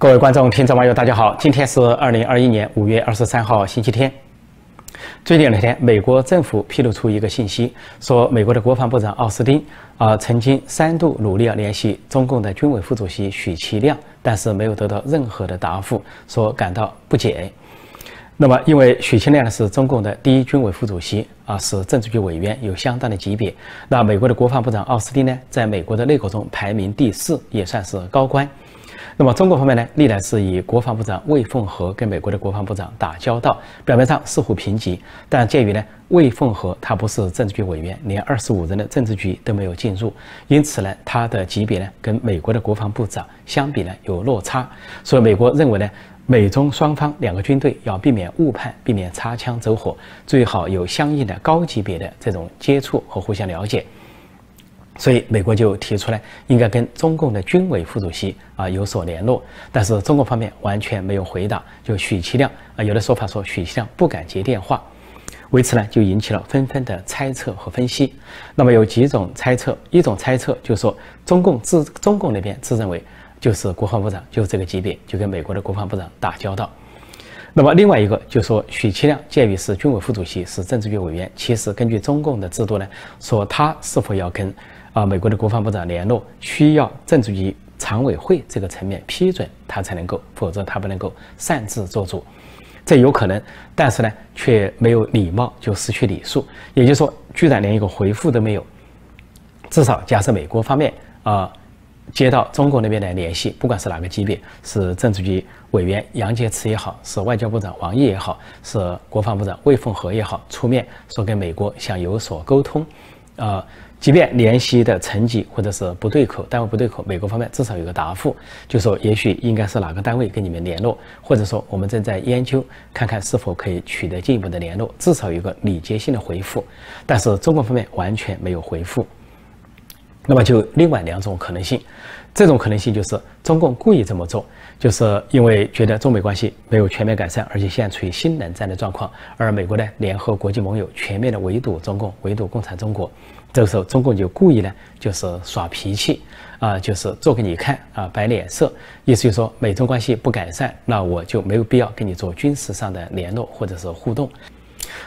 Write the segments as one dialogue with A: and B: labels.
A: 各位观众、听众、网友，大家好！今天是二零二一年五月二十三号，星期天。最近两天，美国政府披露出一个信息，说美国的国防部长奥斯汀啊，曾经三度努力要联系中共的军委副主席许其亮，但是没有得到任何的答复，说感到不解。那么，因为许其亮呢是中共的第一军委副主席啊，是政治局委员，有相当的级别。那美国的国防部长奥斯汀呢，在美国的内阁中排名第四，也算是高官。那么中国方面呢，历来是以国防部长魏凤和跟美国的国防部长打交道，表面上似乎平级，但鉴于呢魏凤和他不是政治局委员，连二十五人的政治局都没有进入，因此呢他的级别呢跟美国的国防部长相比呢有落差，所以美国认为呢美中双方两个军队要避免误判，避免擦枪走火，最好有相应的高级别的这种接触和互相了解。所以美国就提出来，应该跟中共的军委副主席啊有所联络，但是中国方面完全没有回答。就许其亮啊，有的说法说许其亮不敢接电话，为此呢就引起了纷纷的猜测和分析。那么有几种猜测，一种猜测就是说中共自中共那边自认为就是国防部长就这个级别，就跟美国的国防部长打交道。那么另外一个就是说许其亮鉴于是军委副主席，是政治局委员，其实根据中共的制度呢，说他是否要跟。啊，美国的国防部长联络需要政治局常委会这个层面批准，他才能够，否则他不能够擅自做主。这有可能，但是呢，却没有礼貌，就失去礼数。也就是说，居然连一个回复都没有。至少假设美国方面啊接到中国那边的联系，不管是哪个级别，是政治局委员杨洁篪也好，是外交部长王毅也好，是国防部长魏凤和也好，出面说跟美国想有所沟通，啊。即便联系的成绩或者是不对口，单位不对口，美国方面至少有个答复，就说也许应该是哪个单位跟你们联络，或者说我们正在研究，看看是否可以取得进一步的联络，至少有个礼节性的回复。但是中国方面完全没有回复，那么就另外两种可能性，这种可能性就是中共故意这么做，就是因为觉得中美关系没有全面改善，而且现在处于新冷战的状况，而美国呢联合国际盟友全面的围堵中共，围堵共产中国。这个时候，中共就故意呢，就是耍脾气，啊，就是做给你看，啊，摆脸色，意思就是说，美中关系不改善，那我就没有必要跟你做军事上的联络或者是互动。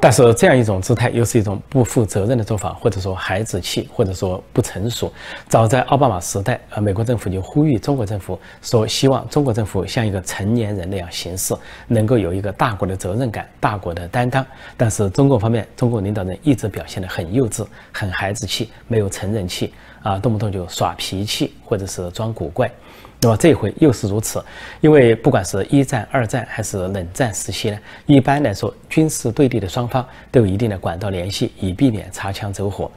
A: 但是这样一种姿态，又是一种不负责任的做法，或者说孩子气，或者说不成熟。早在奥巴马时代，呃，美国政府就呼吁中国政府说，希望中国政府像一个成年人那样行事，能够有一个大国的责任感、大国的担当。但是中国方面，中国领导人一直表现得很幼稚、很孩子气，没有成人气，啊，动不动就耍脾气，或者是装古怪。那么这回又是如此，因为不管是一战、二战还是冷战时期呢，一般来说军事对立的双方都有一定的管道联系，以避免擦枪走火。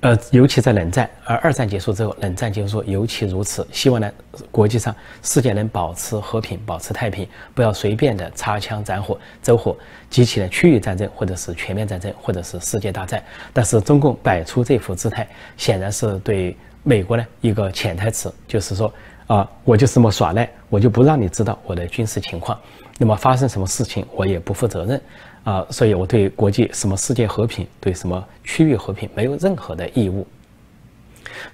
A: 呃，尤其在冷战，而二战结束之后，冷战结束尤其如此。希望呢，国际上世界能保持和平，保持太平，不要随便的擦枪斩火、走火，激起了区域战争，或者是全面战争，或者是世界大战。但是中共摆出这副姿态，显然是对美国呢一个潜台词，就是说。啊，我就这么耍赖，我就不让你知道我的军事情况。那么发生什么事情，我也不负责任。啊，所以我对国际什么世界和平，对什么区域和平没有任何的义务。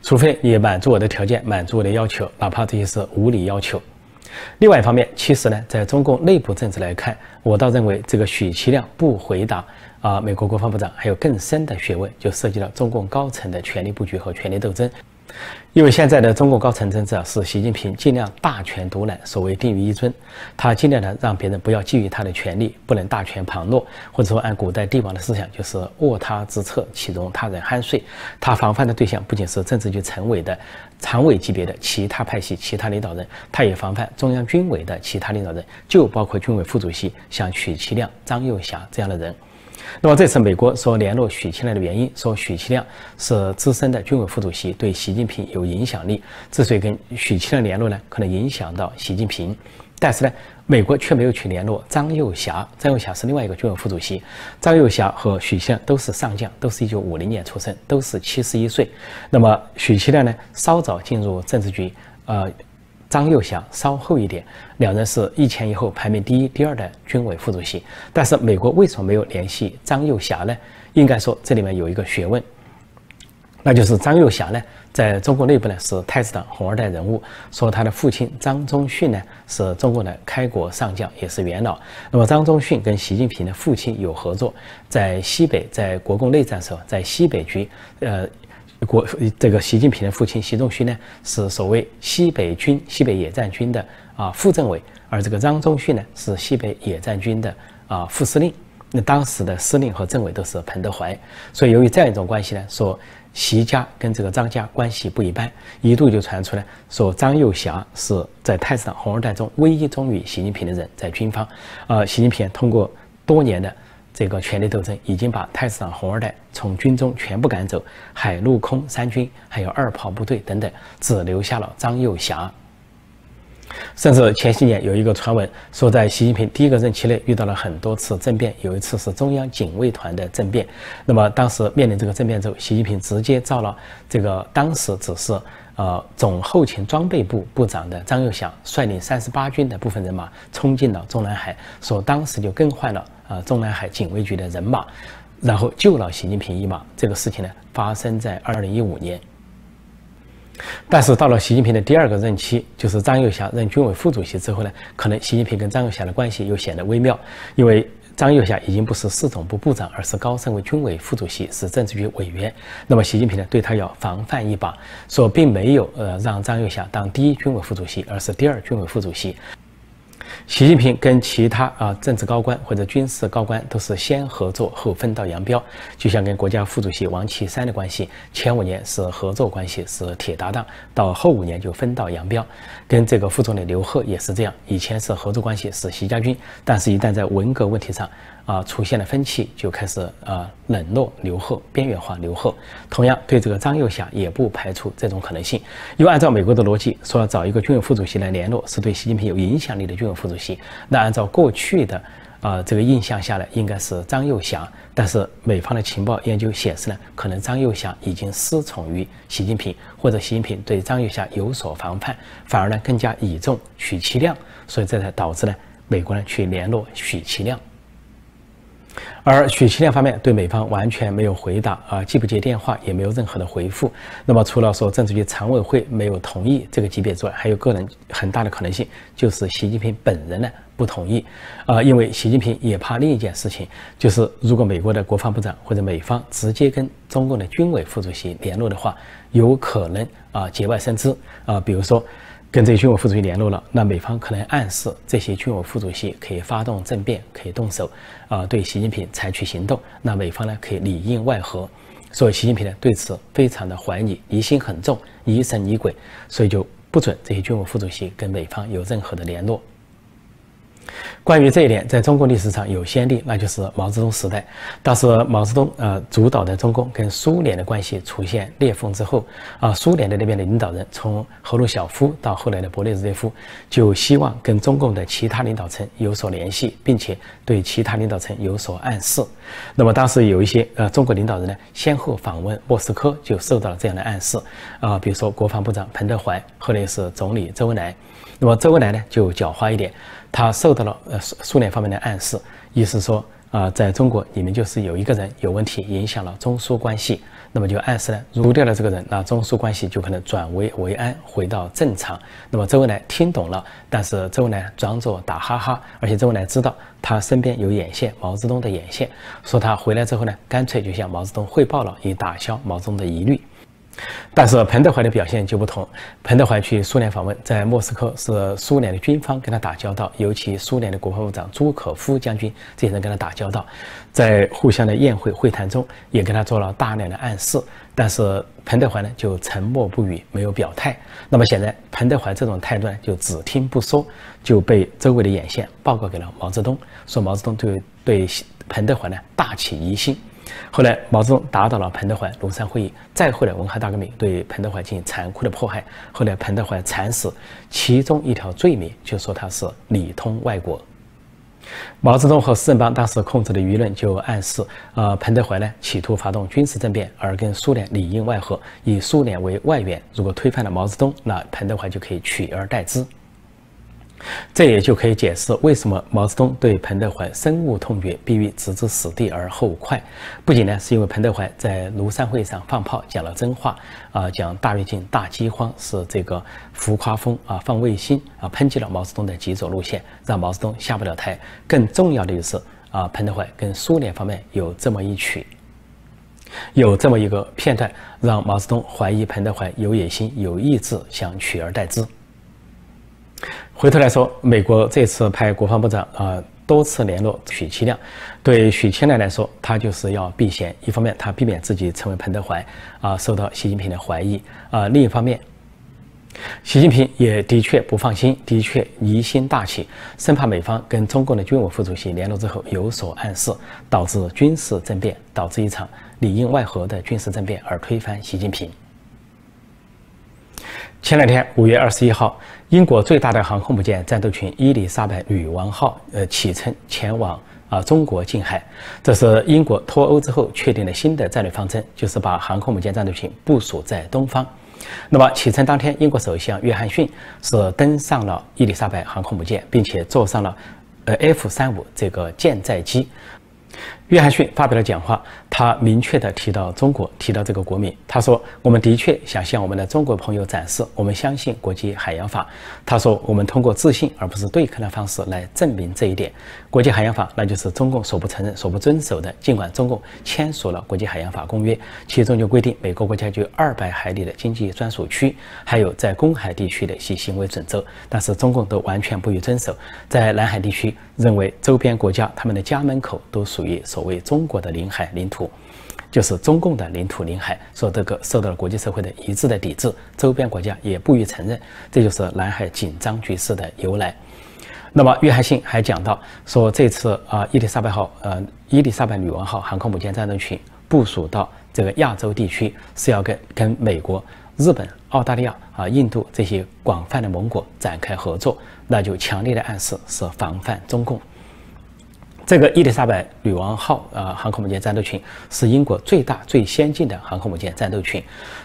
A: 除非你满足我的条件，满足我的要求，哪怕这些是无理要求。另外一方面，其实呢，在中共内部政治来看，我倒认为这个许其亮不回答啊，美国国防部长还有更深的学问，就涉及到中共高层的权力布局和权力斗争。因为现在的中国高层政治啊，是习近平尽量大权独揽，所谓定于一尊，他尽量的让别人不要觊觎他的权利，不能大权旁落，或者说按古代帝王的思想，就是卧他之侧，岂容他人酣睡。他防范的对象不仅是政治局常委的常委级别的其他派系、其他领导人，他也防范中央军委的其他领导人，就包括军委副主席像许其亮、张又侠这样的人。那么这次美国说联络许其亮的原因，说许其亮是资深的军委副主席，对习近平有影响力。之所以跟许其亮联络呢，可能影响到习近平。但是呢，美国却没有去联络张又侠。张又侠是另外一个军委副主席。张又侠和许其亮都是上将，都是一九五零年出生，都是七十一岁。那么许其亮呢，稍早进入政治局，呃。张又侠稍后一点，两人是一前一后排名第一、第二的军委副主席。但是美国为什么没有联系张又侠呢？应该说这里面有一个学问，那就是张又侠呢，在中国内部呢是太子党红二代人物，说他的父亲张宗逊呢是中国的开国上将，也是元老。那么张宗逊跟习近平的父亲有合作，在西北在国共内战时候，在西北军，呃，国这个习近平的父亲习仲勋呢是所谓西北军西北野战军的啊副政委，而这个张宗逊呢是西北野战军的啊副司令。那当时的司令和政委都是彭德怀，所以由于这样一种关系呢，说习家跟这个张家关系不一般，一度就传出来说张幼霞是在太子党红二代中唯一忠于习近平的人，在军方，呃，习近平通过多年的这个权力斗争，已经把太子党红二代从军中全部赶走，海陆空三军还有二炮部队等等，只留下了张幼霞。甚至前些年有一个传闻说，在习近平第一个任期内遇到了很多次政变，有一次是中央警卫团的政变。那么当时面临这个政变之后，习近平直接召了这个当时只是呃总后勤装备部部长的张又祥，率领三十八军的部分人马冲进了中南海，说当时就更换了呃中南海警卫局的人马，然后救了习近平一马。这个事情呢发生在二零一五年。但是到了习近平的第二个任期，就是张又侠任军委副主席之后呢，可能习近平跟张又侠的关系又显得微妙，因为张又侠已经不是市总部部长，而是高升为军委副主席，是政治局委员。那么习近平呢，对他要防范一把，说并没有呃让张又侠当第一军委副主席，而是第二军委副主席。习近平跟其他啊政治高官或者军事高官都是先合作后分道扬镳，就像跟国家副主席王岐山的关系，前五年是合作关系，是铁搭档，到后五年就分道扬镳。跟这个副总理刘鹤也是这样，以前是合作关系，是习家军，但是一旦在文革问题上。啊，出现了分歧，就开始啊冷落刘鹤，边缘化刘鹤。同样，对这个张又侠也不排除这种可能性。因为按照美国的逻辑，说要找一个军委副主席来联络，是对习近平有影响力的军委副主席。那按照过去的啊这个印象下来，应该是张又侠。但是美方的情报研究显示呢，可能张又侠已经失宠于习近平，或者习近平对张又侠有所防范，反而呢更加倚重许其亮，所以这才导致呢美国人去联络许其亮。而许其亮方面对美方完全没有回答啊，既不接电话，也没有任何的回复。那么除了说政治局常委会没有同意这个级别之外，还有个人很大的可能性就是习近平本人呢不同意啊，因为习近平也怕另一件事情，就是如果美国的国防部长或者美方直接跟中共的军委副主席联络的话，有可能啊节外生枝啊，比如说。跟这些军委副主席联络了，那美方可能暗示这些军委副主席可以发动政变，可以动手，啊，对习近平采取行动。那美方呢，可以里应外合。所以习近平呢，对此非常的怀疑，疑心很重，疑神疑鬼，所以就不准这些军委副主席跟美方有任何的联络。关于这一点，在中国历史上有先例，那就是毛泽东时代。当时毛泽东呃主导的中共跟苏联的关系出现裂缝之后，啊，苏联的那边的领导人，从赫鲁晓夫到后来的勃列日涅夫，就希望跟中共的其他领导层有所联系，并且对其他领导层有所暗示。那么当时有一些呃中国领导人呢，先后访问莫斯科，就受到了这样的暗示。啊，比如说国防部长彭德怀，后来是总理周恩来。那么周恩来呢，就狡猾一点。他受到了呃苏苏联方面的暗示，意思说啊，在中国你们就是有一个人有问题，影响了中苏关系，那么就暗示呢除掉了这个人，那中苏关系就可能转危为安，回到正常。那么周恩来听懂了，但是周恩来装作打哈哈，而且周恩来知道他身边有眼线，毛泽东的眼线，说他回来之后呢，干脆就向毛泽东汇报了，以打消毛泽东的疑虑。但是彭德怀的表现就不同。彭德怀去苏联访问，在莫斯科是苏联的军方跟他打交道，尤其苏联的国防部长朱可夫将军这些人跟他打交道，在互相的宴会会谈中也跟他做了大量的暗示。但是彭德怀呢就沉默不语，没有表态。那么显然彭德怀这种态度呢就只听不说，就被周围的眼线报告给了毛泽东，说毛泽东对对彭德怀呢大起疑心。后来，毛泽东打倒了彭德怀，庐山会议；再后来，文化大革命对彭德怀进行残酷的迫害。后来，彭德怀惨死，其中一条罪名就说他是里通外国。毛泽东和四人帮当时控制的舆论就暗示，呃，彭德怀呢企图发动军事政变，而跟苏联里应外合，以苏联为外援。如果推翻了毛泽东，那彭德怀就可以取而代之。这也就可以解释为什么毛泽东对彭德怀深恶痛绝，必欲置之死地而后快。不仅呢，是因为彭德怀在庐山会上放炮讲了真话，啊，讲大跃进、大饥荒是这个浮夸风啊，放卫星啊，抨击了毛泽东的极左路线，让毛泽东下不了台。更重要的就是啊，彭德怀跟苏联方面有这么一曲，有这么一个片段，让毛泽东怀疑彭德怀有野心、有意志，想取而代之。回头来说，美国这次派国防部长啊多次联络许其亮，对许其亮来说，他就是要避嫌。一方面，他避免自己成为彭德怀啊，受到习近平的怀疑啊；另一方面，习近平也的确不放心，的确疑心大起，生怕美方跟中共的军委副主席联络之后有所暗示，导致军事政变，导致一场里应外合的军事政变，而推翻习近平。前两天，五月二十一号，英国最大的航空母舰战斗群伊丽莎白女王号呃启程前往啊中国近海。这是英国脱欧之后确定的新的战略方针，就是把航空母舰战斗群部署在东方。那么启程当天，英国首相约翰逊是登上了伊丽莎白航空母舰，并且坐上了呃 F 三五这个舰载机。约翰逊发表了讲话，他明确地提到中国，提到这个国民。他说：“我们的确想向我们的中国朋友展示，我们相信国际海洋法。”他说：“我们通过自信而不是对抗的方式来证明这一点。国际海洋法那就是中共所不承认、所不遵守的。尽管中共签署了国际海洋法公约，其中就规定美国国家有二百海里的经济专属区，还有在公海地区的一些行为准则，但是中共都完全不予遵守。在南海地区，认为周边国家他们的家门口都属于。”所谓中国的领海领土，就是中共的领土领海，说这个受到了国际社会的一致的抵制，周边国家也不予承认，这就是南海紧张局势的由来。那么，约翰逊还讲到说，这次啊，伊丽莎白号呃，伊丽莎白女王号航空母舰战斗群部署到这个亚洲地区，是要跟跟美国、日本、澳大利亚啊、印度这些广泛的盟国展开合作，那就强烈的暗示是防范中共。这个伊丽莎白女王号啊航空母舰战斗群是英国最大最先进的航空母舰战斗群，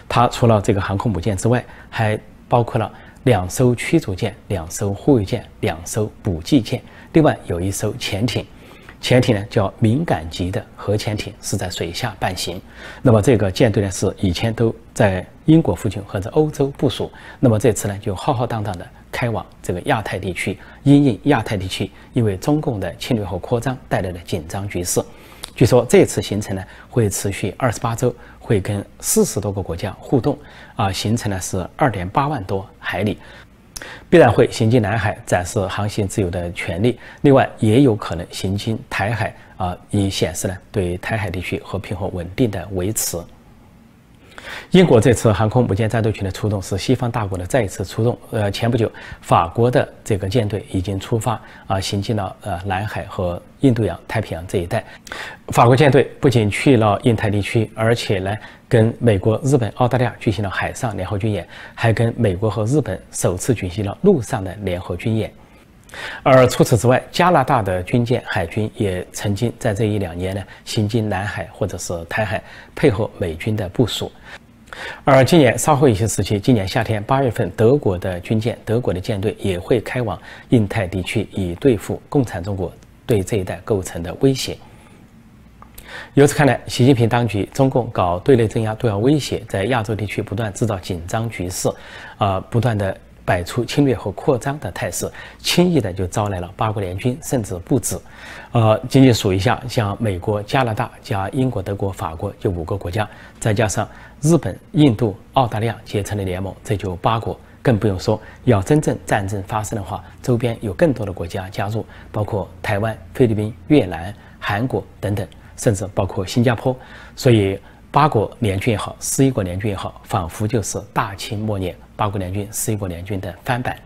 A: 它除了这个航空母舰之外，还包括了两艘驱逐舰、两艘护卫舰、两艘补给舰，另外有一艘潜艇。潜艇呢叫敏感级的核潜艇，是在水下伴行。那么这个舰队呢是以前都在英国附近或者欧洲部署，那么这次呢就浩浩荡荡的开往这个亚太地区，因应亚太地区因为中共的侵略和扩张带来的紧张局势。据说这次行程呢会持续二十八周，会跟四十多个国家互动，啊，行程呢是二点八万多海里。必然会行经南海，展示航行自由的权利。另外，也有可能行经台海啊，以显示呢对台海地区和平和稳定的维持。英国这次航空母舰战斗群的出动是西方大国的再一次出动。呃，前不久，法国的这个舰队已经出发啊，行进了呃南海和印度洋、太平洋这一带。法国舰队不仅去了印太地区，而且呢，跟美国、日本、澳大利亚举行了海上联合军演，还跟美国和日本首次举行了陆上的联合军演。而除此之外，加拿大的军舰、海军也曾经在这一两年呢，行经南海或者是台海，配合美军的部署。而今年稍后一些时期，今年夏天八月份，德国的军舰、德国的舰队也会开往印太地区，以对付共产中国对这一带构成的威胁。由此看来，习近平当局、中共搞对内镇压、对外威胁，在亚洲地区不断制造紧张局势，啊，不断的。摆出侵略和扩张的态势，轻易的就招来了八国联军，甚至不止。呃，仅仅数一下，像美国、加拿大加英国、德国、法国，就五个国家，再加上日本、印度、澳大利亚结成的联盟，这就八国。更不用说，要真正战争发生的话，周边有更多的国家加入，包括台湾、菲律宾、越南、韩国等等，甚至包括新加坡。所以。八国联军也好，十一国联军也好，仿佛就是大清末年八国联军、十一国联军的翻版。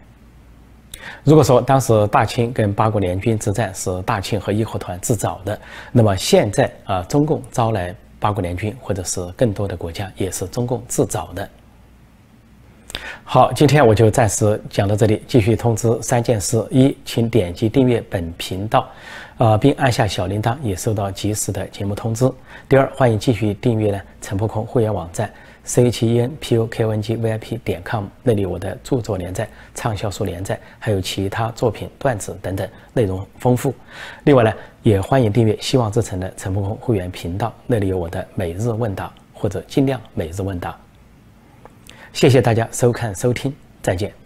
A: 如果说当时大清跟八国联军之战是大清和义和团自找的，那么现在啊，中共招来八国联军或者是更多的国家，也是中共自找的。好，今天我就暂时讲到这里。继续通知三件事：一，请点击订阅本频道，呃，并按下小铃铛，也收到及时的节目通知。第二，欢迎继续订阅呢陈破空会员网站。C h e n p o k o n g v i p 点 com，那里有我的著作连载、畅销书连载，还有其他作品、段子等等，内容丰富。另外呢，也欢迎订阅希望之城的陈鹏空会员频道，那里有我的每日问答或者尽量每日问答。谢谢大家收看收听，再见。